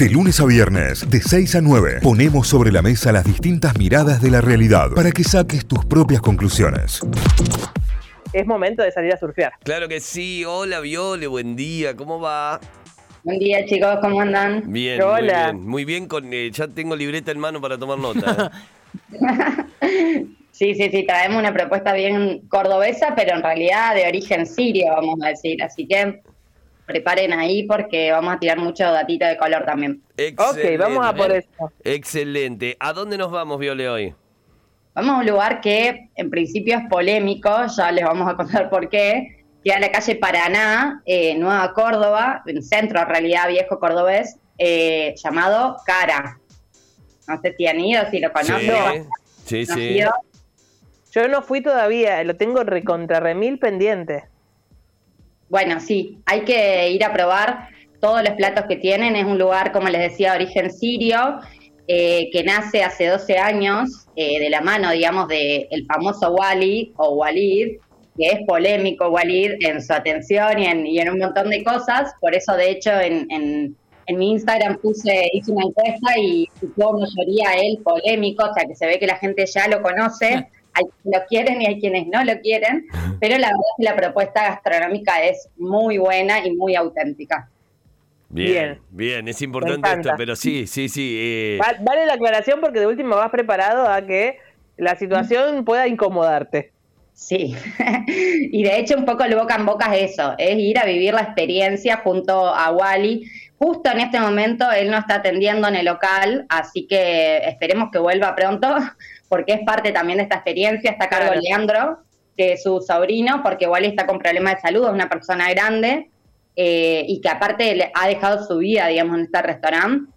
De lunes a viernes, de 6 a 9, ponemos sobre la mesa las distintas miradas de la realidad para que saques tus propias conclusiones. Es momento de salir a surfear. Claro que sí. Hola, Viole, buen día. ¿Cómo va? Buen día, chicos, ¿cómo andan? Bien, Hola. muy bien. Muy bien, con, eh, ya tengo libreta en mano para tomar nota. ¿eh? Sí, sí, sí, traemos una propuesta bien cordobesa, pero en realidad de origen sirio, vamos a decir. Así que preparen ahí porque vamos a tirar mucho datito de color también. Excelente. Ok, vamos a por eso. Excelente. ¿A dónde nos vamos, Viole, hoy? Vamos a un lugar que en principio es polémico, ya les vamos a contar por qué. Queda en la calle Paraná, eh, Nueva Córdoba, en centro en realidad viejo cordobés, eh, llamado Cara. No sé si han ido, si lo conocen. Sí, sí. Yo no fui todavía, lo tengo recontra remil pendiente. Bueno, sí, hay que ir a probar todos los platos que tienen. Es un lugar, como les decía, de origen sirio, eh, que nace hace 12 años eh, de la mano, digamos, del el famoso Wali o Walid, que es polémico Walid en su atención y en, y en un montón de cosas. Por eso, de hecho, en, en- en mi Instagram puse, hice una encuesta y tuvo mayoría él polémico, o sea que se ve que la gente ya lo conoce. Hay quienes lo quieren y hay quienes no lo quieren, pero la verdad es que la propuesta gastronómica es muy buena y muy auténtica. Bien, Bien. bien, es importante esto, pero sí, sí, sí. eh, Va- Vale la aclaración porque de último vas preparado a que la situación pueda incomodarte. Sí, y de hecho un poco el boca en boca es eso, es ir a vivir la experiencia junto a Wally. Justo en este momento él no está atendiendo en el local, así que esperemos que vuelva pronto, porque es parte también de esta experiencia. Está a cargo Claro. Leandro, que es su sobrino, porque Wally está con problemas de salud, es una persona grande eh, y que aparte le ha dejado su vida, digamos, en este restaurante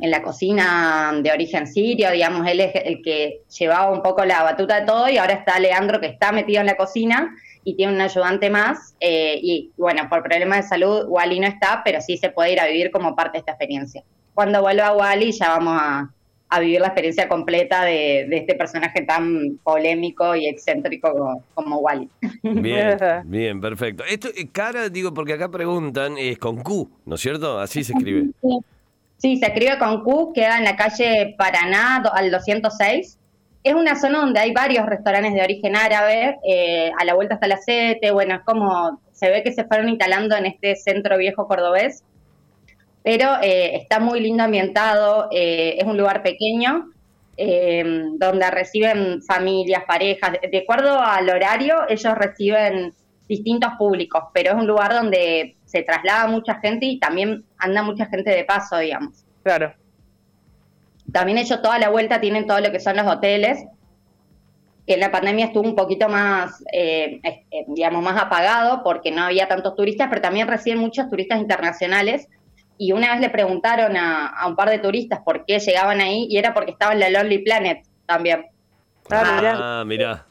en la cocina de origen sirio, digamos, él es el que llevaba un poco la batuta de todo y ahora está Leandro que está metido en la cocina y tiene un ayudante más eh, y bueno, por problemas de salud Wally no está, pero sí se puede ir a vivir como parte de esta experiencia. Cuando vuelva Wally ya vamos a, a vivir la experiencia completa de, de este personaje tan polémico y excéntrico como, como Wally. Bien, bien, perfecto. Esto, eh, cara, digo, porque acá preguntan, es con Q, ¿no es cierto? Así se escribe. Sí, se escribe con Q, queda en la calle Paraná do- al 206. Es una zona donde hay varios restaurantes de origen árabe, eh, a la vuelta está la Sete, bueno, es como, se ve que se fueron instalando en este centro viejo cordobés, pero eh, está muy lindo ambientado, eh, es un lugar pequeño, eh, donde reciben familias, parejas, de, acuerdo al horario, ellos reciben distintos públicos, pero es un lugar donde se traslada mucha gente y también anda mucha gente de paso, digamos. Claro. También ellos toda la vuelta tienen todo lo que son los hoteles, que en la pandemia estuvo un poquito más, eh, digamos, más apagado porque no había tantos turistas, pero también reciben muchos turistas internacionales. Y una vez le preguntaron a, a un par de turistas por qué llegaban ahí y era porque estaba en la Lonely Planet también. Ah, mirá. Ah, mirá.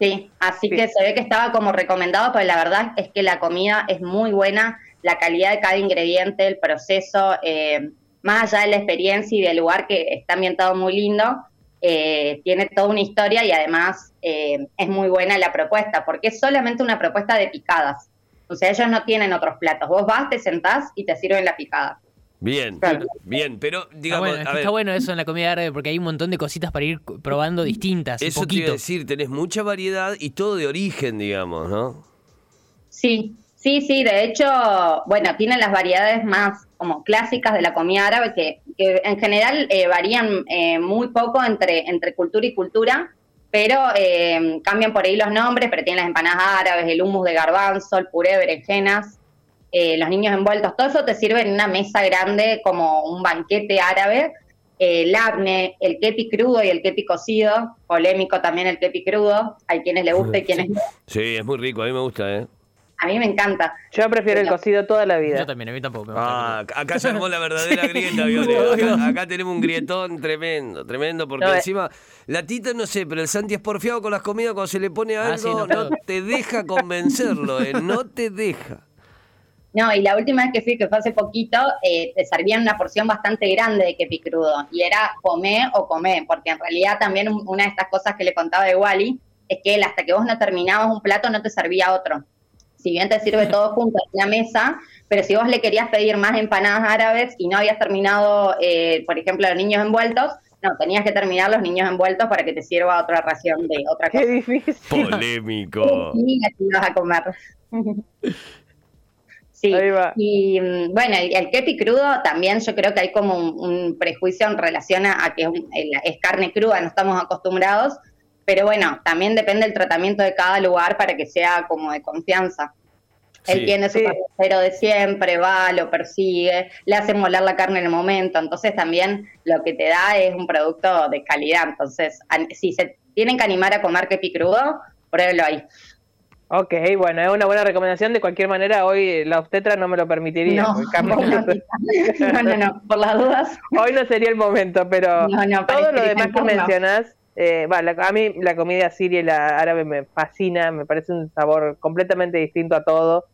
Sí, así Sí. que se ve que estaba como recomendado, pero la verdad es que la comida es muy buena, la calidad de cada ingrediente, el proceso, eh, más allá de la experiencia y del lugar que está ambientado muy lindo, eh, tiene toda una historia y además eh, es muy buena la propuesta, porque es solamente una propuesta de picadas. O sea, ellos no tienen otros platos. Vos vas, te sentás y te sirven la picada. Bien, Claro. bien, pero digamos, bueno, es a que ver, está bueno eso en la comida árabe porque hay un montón de cositas para ir probando distintas. eso te iba a poquito. decir, tenés mucha variedad y todo de origen, digamos, ¿no? Sí, sí, sí, de hecho, bueno, tienen las variedades más como clásicas de la comida árabe que, que en general eh, varían eh, muy poco entre, entre cultura y cultura, pero eh, cambian por ahí los nombres, pero tienen las empanadas árabes, el hummus de garbanzo, el puré de berenjenas, eh, los niños envueltos, todo eso te sirve en una mesa grande como un banquete árabe. Eh, el abne, el kepi crudo y el kepi cocido, polémico también el kepi crudo, hay quienes le gusta y quienes no. Sí, es muy rico, a mí me gusta, ¿eh? A mí me encanta. Yo prefiero el cocido toda la vida. Yo también, a mí tampoco. me gusta Ah, acá se armó la verdadera grieta, Viole. Acá, acá tenemos un grietón tremendo, tremendo, porque No, eh. encima, la tita no sé, pero el Santi es porfiado con las comidas, cuando se le pone algo, Ah, sí, no te deja convencerlo, ¿eh? No te deja. No, y la última vez que fui, que fue hace poquito, eh, te servían una porción bastante grande de kepi crudo. Y era comer o comer, porque en realidad también un- una de estas cosas que le contaba de Wally es que él hasta que vos no terminabas un plato no te servía otro. Si bien te sirve todo junto en la mesa, pero si vos le querías pedir más empanadas árabes y no habías terminado, eh, por ejemplo, los niños envueltos, no, tenías que terminar los niños envueltos para que te sirva otra ración de otra cosa. Qué difícil. Polémico. Y así vas a comer. Sí, Ahí va. y mm, bueno, el, el kepi crudo también yo creo que hay como un, un prejuicio en relación a, a que es carne cruda, no estamos acostumbrados, pero bueno, también depende del tratamiento de cada lugar para que sea como de confianza. Él Sí. tiene su Sí. carnicero de siempre, va, lo persigue, le hace moler la carne en el momento, entonces también lo que te da es un producto de calidad, entonces si se tienen que animar a comer kepi crudo, pruébelo ahí. Ok, bueno, es una buena recomendación. De cualquier manera, hoy la obstetra no me lo permitiría. No, no, no, no, por las dudas. hoy no sería el momento, pero No, no, para todo lo demás que mencionas, eh, va, la- a mí la comida siria y la árabe me fascina, me parece un sabor completamente distinto a todo.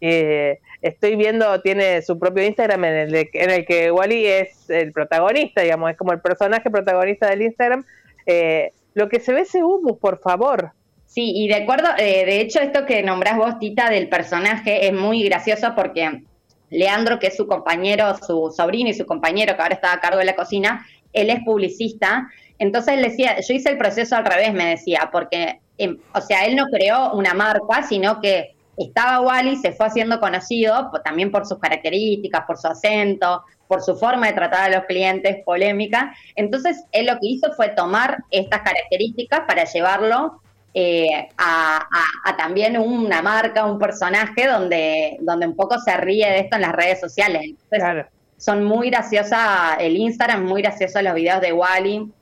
Eh, estoy viendo, tiene su propio Instagram en el, de- en el que Wally es el protagonista, digamos, es como el personaje protagonista del Instagram. Eh, lo que se ve ese humus, por favor. Sí, y de acuerdo, eh, de hecho esto que nombrás vos, Tita, del personaje es muy gracioso porque Leandro, que es su compañero, su sobrino y su compañero que ahora está a cargo de la cocina, él es publicista. Entonces él decía, yo hice el proceso al revés, me decía, porque, em, o sea, él no creó una marca, sino que estaba Wally, se fue haciendo conocido también por sus características, por su acento, por su forma de tratar a los clientes, polémica. Entonces él lo que hizo fue tomar estas características para llevarlo eh, a, a- a también una marca, un personaje donde, donde un poco se ríe de esto en las redes sociales. Entonces, Claro. son muy graciosa, el Instagram, muy gracioso los videos de Wally.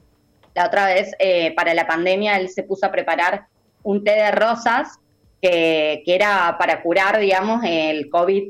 La otra vez, eh, para la pandemia, él se puso a preparar un té de rosas que, que era para curar, digamos, el COVID.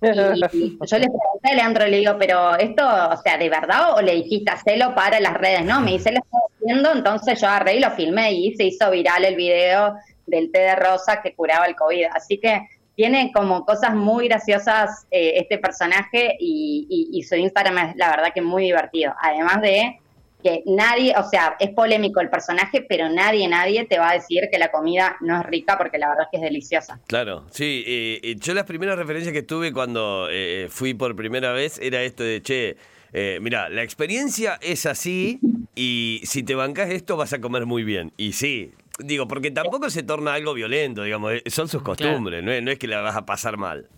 Y, yo le pregunté a Leandro, le digo, pero esto, o sea, ¿de verdad o le dijiste hacelo para las redes? No, me dice, lo estoy haciendo, entonces yo agarré y lo filmé y se hizo viral el video del té de rosa que curaba el COVID. Así que tiene como cosas muy graciosas eh, este personaje y- y su Instagram es la verdad que muy divertido. Además de que nadie, o sea, es polémico el personaje, pero nadie, nadie te va a decir que la comida no es rica porque la verdad es que es deliciosa. Claro, sí. eh, eh, yo las primeras referencias que tuve cuando eh, fui por primera vez era esto de, che, eh, mira, la experiencia es así y si te bancas esto vas a comer muy bien. Y sí, digo, porque tampoco se torna algo violento, digamos, eh, son sus costumbres, no, es, no es que la vas a pasar mal.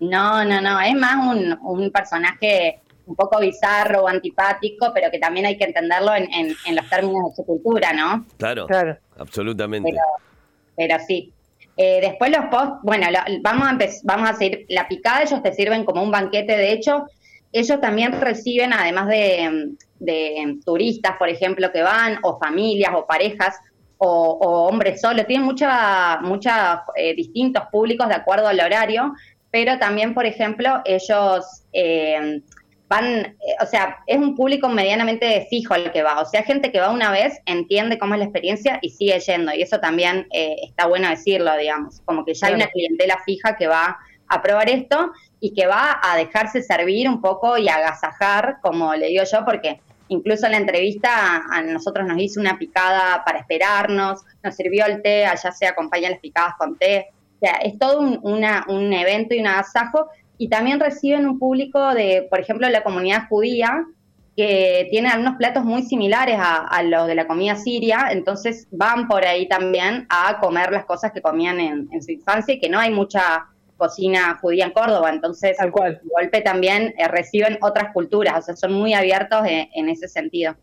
No, no, no, es más un, un personaje un poco bizarro o antipático, pero que también hay que entenderlo en, en- en los términos de su cultura, ¿no? Claro, Claro. absolutamente. Pero, pero sí. Eh, después los post, bueno, lo- vamos, a vamos a seguir, la picada ellos te sirven como un banquete, de hecho, ellos también reciben, además de, de turistas, por ejemplo, que van, o familias, o parejas, o, o hombres solos, tienen mucha, mucha, eh, distintos públicos de acuerdo al horario, pero también, por ejemplo, ellos eh, van, eh, o sea, es un público medianamente fijo el que va, o sea, gente que va una vez, entiende cómo es la experiencia y sigue yendo, y eso también eh, está bueno decirlo, digamos, como que ya hay una clientela fija que va a probar esto y que va a dejarse servir un poco y agasajar, como le digo yo, porque incluso en la entrevista a nosotros nos hizo una picada para esperarnos, nos sirvió el té, allá se acompañan las picadas con té, o sea, es todo un, una- un evento y un agasajo, y también reciben un público de, por ejemplo, la comunidad judía, que tiene algunos platos muy similares a, a los de la comida siria, entonces van por ahí también a comer las cosas que comían en, en su infancia y que no hay mucha cocina judía en Córdoba, entonces Tal cual. de golpe también eh, reciben otras culturas, o sea, son muy abiertos en, en ese sentido.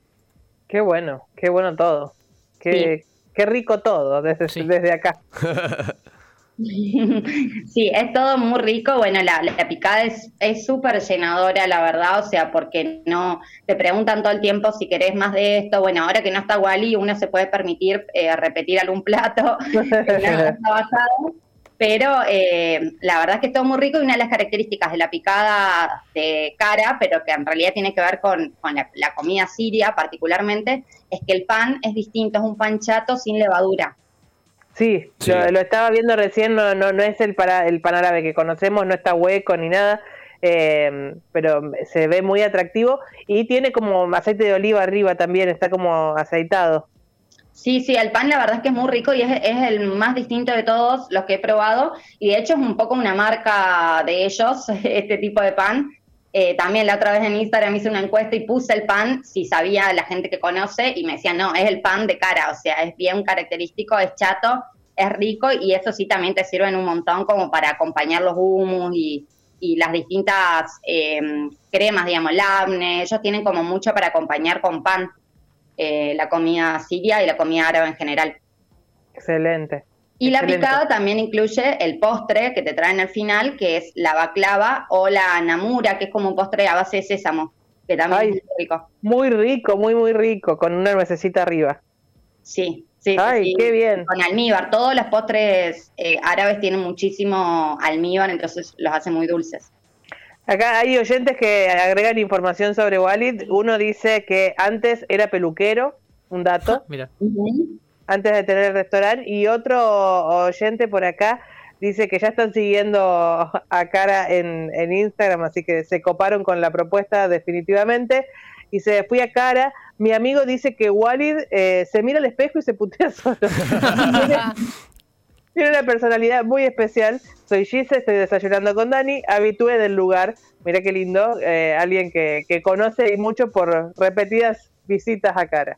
Qué bueno, qué bueno todo. Qué, qué rico todo desde, Sí. desde acá. Sí, es todo muy rico. Bueno, la, la picada es es súper llenadora, la verdad, o sea, porque no te preguntan todo el tiempo si querés más de esto. Bueno, ahora que no está Wally, uno se puede permitir eh, repetir algún plato. Pero eh, la verdad es que es todo muy rico y una de las características de la picada de cara, pero que en realidad tiene que ver con, con la, la comida siria particularmente, es que el pan es distinto, es un pan chato sin levadura. Sí, Sí. Lo, lo estaba viendo recién, no, no, no es el, para, el pan árabe que conocemos, no está hueco ni nada, eh, pero se ve muy atractivo y tiene como aceite de oliva arriba también, está como aceitado. Sí, sí, el pan la verdad es que es muy rico y es, es, el más distinto de todos los que he probado y de hecho es un poco una marca de ellos, este tipo de pan. Eh, también la otra vez en Instagram hice una encuesta y puse el pan si sabía la gente que conoce y me decían, no, es el pan de cara, o sea, es bien característico, es chato, es rico y eso sí también te sirven un montón como para acompañar los hummus y, y las distintas eh, cremas, digamos, labne, ellos tienen como mucho para acompañar con pan eh, la comida siria y la comida árabe en general. Excelente. Y la picada también incluye el postre que te traen al final, que es la baklava o la namura, que es como un postre a base de sésamo, que también Ay. es muy rico. Muy rico, muy, muy rico, con una nuececita arriba. Sí, sí, sí, Ay, sí. qué bien. Con almíbar. Todos los postres eh, árabes tienen muchísimo almíbar, entonces los hace muy dulces. Acá hay oyentes que agregan información sobre Walid. Uno dice que antes era peluquero, un dato, Mira. Antes de tener el restaurante. Y otro oyente por acá dice que ya están siguiendo a Cara en, en Instagram, así que se coparon con la propuesta definitivamente. Y se fui a Cara. Mi amigo dice que Walid eh, se mira al espejo y se putea solo. Tiene una personalidad muy especial. Soy Gise, estoy desayunando con Dani, habitué del lugar. Mira qué lindo, eh, alguien que, que conoce y mucho por repetidas visitas a cara.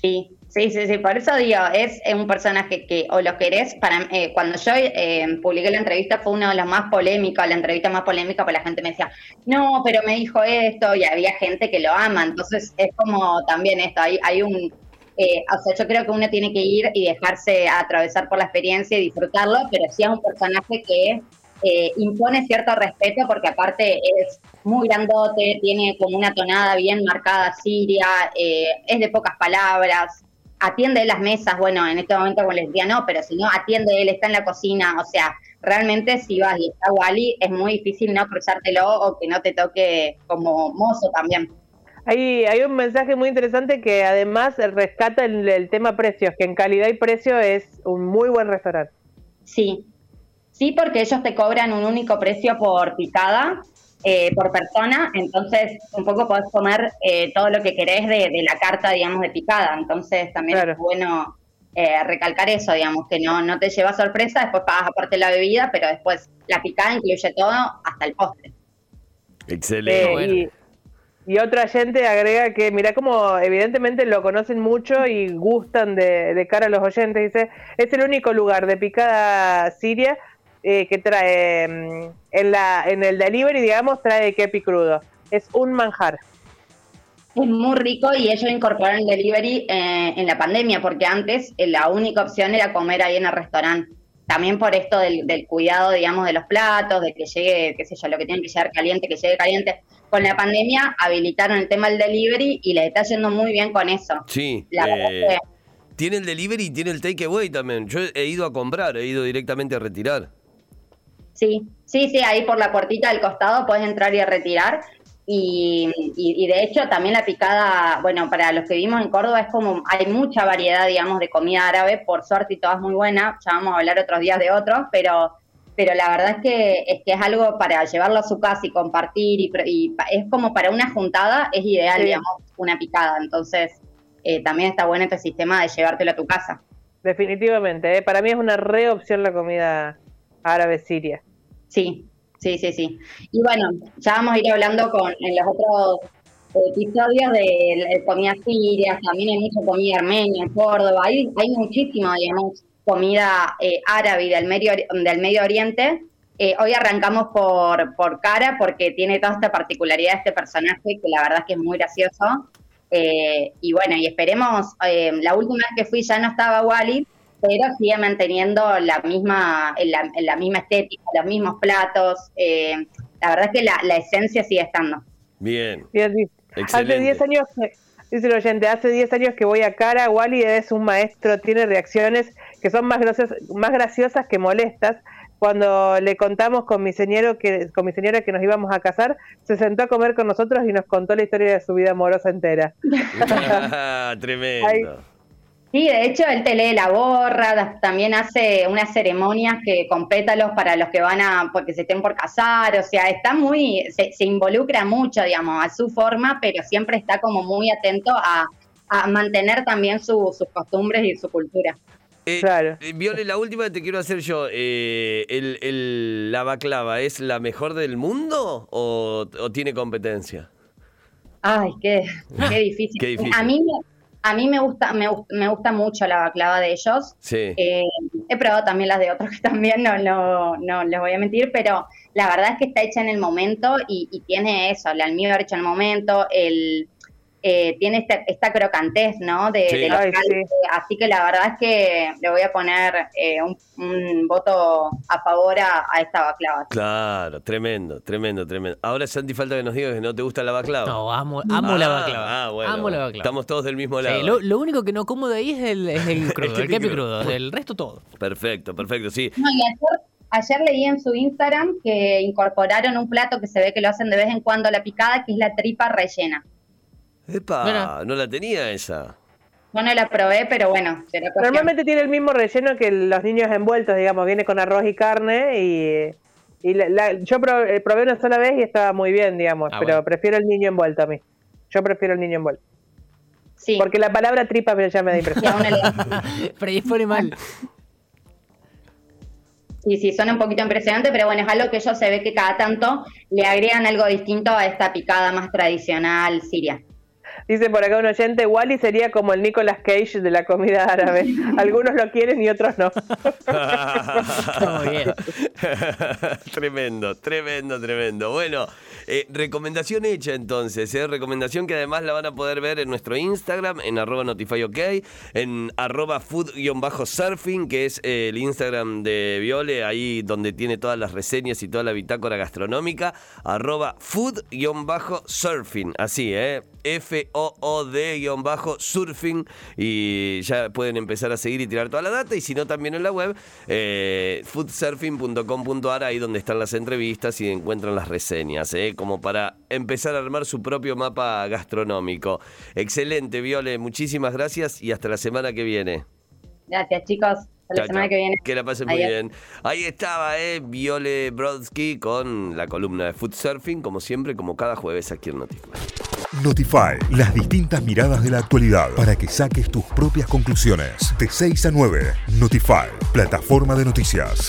Sí, sí, sí, sí, por eso digo, es un personaje que o lo querés, para, eh, cuando yo eh, publiqué la entrevista fue uno de los más polémicos, la entrevista más polémica, porque la gente me decía, no, pero me dijo esto, y había gente que lo ama, entonces es como también esto, hay, hay un, eh, o sea, yo creo que uno tiene que ir y dejarse atravesar por la experiencia y disfrutarlo, pero sí es un personaje que eh, impone cierto respeto porque aparte es muy grandote, tiene como una tonada bien marcada siria, eh, es de pocas palabras, atiende las mesas, bueno, en este momento como les decía, no, pero si no, atiende él, está en la cocina, o sea, realmente si vas y está Wally, es muy difícil no cruzártelo o que no te toque como mozo también. Hay, hay un mensaje muy interesante que además rescata el, el tema precios, que en calidad y precio es un muy buen restaurante. Sí, sí, porque ellos te cobran un único precio por picada, eh, por persona, entonces un poco podés comer eh, todo lo que querés de, de, la carta, digamos, de picada. Entonces también Claro. es bueno eh, recalcar eso, digamos, que no, no te lleva sorpresa, después pagas aparte la bebida, pero después la picada incluye todo hasta el postre. Excelente. Eh, bueno. y, y otra gente agrega que, mira como evidentemente lo conocen mucho y gustan de, de cara a los oyentes, dice, es el único lugar de picada siria eh, que trae mm, en, la, en el delivery, digamos, trae kepi crudo. Es un manjar. Es muy rico y ellos incorporaron el delivery eh, en la pandemia, porque antes eh, la única opción era comer ahí en el restaurante. También por esto del, del cuidado, digamos, de los platos, de que llegue, qué sé yo, lo que tiene que llegar caliente, que llegue caliente. Con la pandemia habilitaron el tema del delivery y le está yendo muy bien con eso. Sí. La eh, que- tiene el delivery y tiene el takeaway también. Yo he ido a comprar, he ido directamente a retirar. Sí, sí, sí, ahí por la puertita del costado puedes entrar y retirar. Y, y- y de hecho también la picada, bueno, para los que vivimos en Córdoba es como, hay mucha variedad, digamos, de comida árabe, por suerte y todas muy buenas, ya vamos a hablar otros días de otros, pero, pero la verdad es que, es que es algo para llevarlo a su casa y compartir, y, y es como para una juntada, es ideal, Sí. digamos, una picada, entonces eh, también está bueno este sistema de llevártelo a tu casa. Definitivamente, ¿eh? para mí es una re opción la comida árabe siria. Sí, sí, sí, sí. Y bueno, ya vamos a ir hablando con en los otros episodios de, comida siria, también hay mucha comida armenia en Córdoba, hay, hay muchísima, digamos, comida eh, árabe y del Medio, del Medio Oriente. Eh, hoy arrancamos por, por Cara porque tiene toda esta particularidad de este personaje que la verdad es que es muy gracioso. Eh, y bueno, y esperemos, eh, la última vez que fui ya no estaba Wally, pero sigue manteniendo la misma, la, la misma estética, los mismos platos. eh, la verdad es que la, la esencia sigue estando. Bien. Hace Excelente. 10 años, que- dice el oyente, hace 10 años que voy a cara, Wally es un maestro, tiene reacciones que son más graciosas, más graciosas que molestas. Cuando le contamos con mi señora que con mi señora que nos íbamos a casar, se sentó a comer con nosotros y nos contó la historia de su vida amorosa entera. Tremendo. Ay. Sí, de hecho él te lee la borra, también hace unas ceremonias que con pétalos para los que van a, porque se estén por casar, o sea, está muy, se, se involucra mucho, digamos, a su forma, pero siempre está como muy atento a, a mantener también su- sus costumbres y su cultura. Eh, Claro. eh, Viole, la última que te quiero hacer yo. eh, el, el- ¿La baclava es la mejor del mundo o, o tiene competencia? Ay, qué, qué difícil. Qué difícil. A mí, me- a mí me gusta, me, me gusta mucho la baklava de ellos. Sí. Eh, he probado también las de otros que también no, no, no les voy a mentir, pero la verdad es que está hecha en el momento y, y tiene eso, el almíbar hecho en el momento, el eh, tiene esta, esta crocantez, ¿no? De, Sí. de los Ay, sí. Así que la verdad es que le voy a poner eh, un, un voto a favor a, a esta baklava. Claro, tremendo, tremendo, tremendo. Ahora, Santi, falta que nos digas que no te gusta la baclava. No, amo, amo la Ah, baklava. Ah, bueno. amo la baklava. Estamos todos del mismo lado. Sí, lo, lo único que no como de ahí es el, es el crudo, el kepi kepi crudo. crudo. El resto todo. Perfecto, perfecto, sí. No, y ayer, ayer leí en su Instagram que incorporaron un plato que se ve que lo hacen de vez en cuando a la picada, que es la tripa rellena. Epa, Mira. no la tenía esa. Yo no la probé, pero bueno, será. Normalmente tiene el mismo relleno que los niños envueltos, digamos, viene con arroz y carne y, y la- la- yo eh, probé una sola vez y estaba muy bien, digamos, Ah, pero bueno. prefiero el niño envuelto a mí. Yo prefiero el niño envuelto. Sí, Porque la palabra tripa me- ya me da y impresión. a uno le- Pero ahí pone mal. sí, sí, suena un poquito impresionante, pero bueno, es algo que ellos se ve que cada tanto le agregan algo distinto a esta picada más tradicional siria. Dice por acá un oyente, Wally sería como el Nicolas Cage de la comida árabe. Algunos lo quieren y otros no. Muy bien. tremendo, tremendo, tremendo. Bueno, eh, recomendación hecha entonces, ¿eh? recomendación que además la van a poder ver en nuestro Instagram, en arroba notifyok, en arroba food-surfing, que es eh, el Instagram de Viole, ahí donde tiene todas las reseñas y toda la bitácora gastronómica, arroba food-surfing, así, ¿eh? F-O-O-D-surfing y ya pueden empezar a seguir y tirar toda la data. Y si no también en la web eh, foodsurfing.com.ar ahí donde están las entrevistas y encuentran las reseñas eh, como para empezar a armar su propio mapa gastronómico. Excelente Viole muchísimas gracias y hasta la semana que viene. Gracias, chicos. Hasta la Chao, semana chao. que viene. Que la pasen muy Adiós. bien. Ahí estaba, eh, Viole Brodsky con la columna de Food Surfing, como siempre, como cada jueves aquí en Notify. Notify, las distintas miradas de la actualidad para que saques tus propias conclusiones. De 6 a 9, Notify, plataforma de noticias.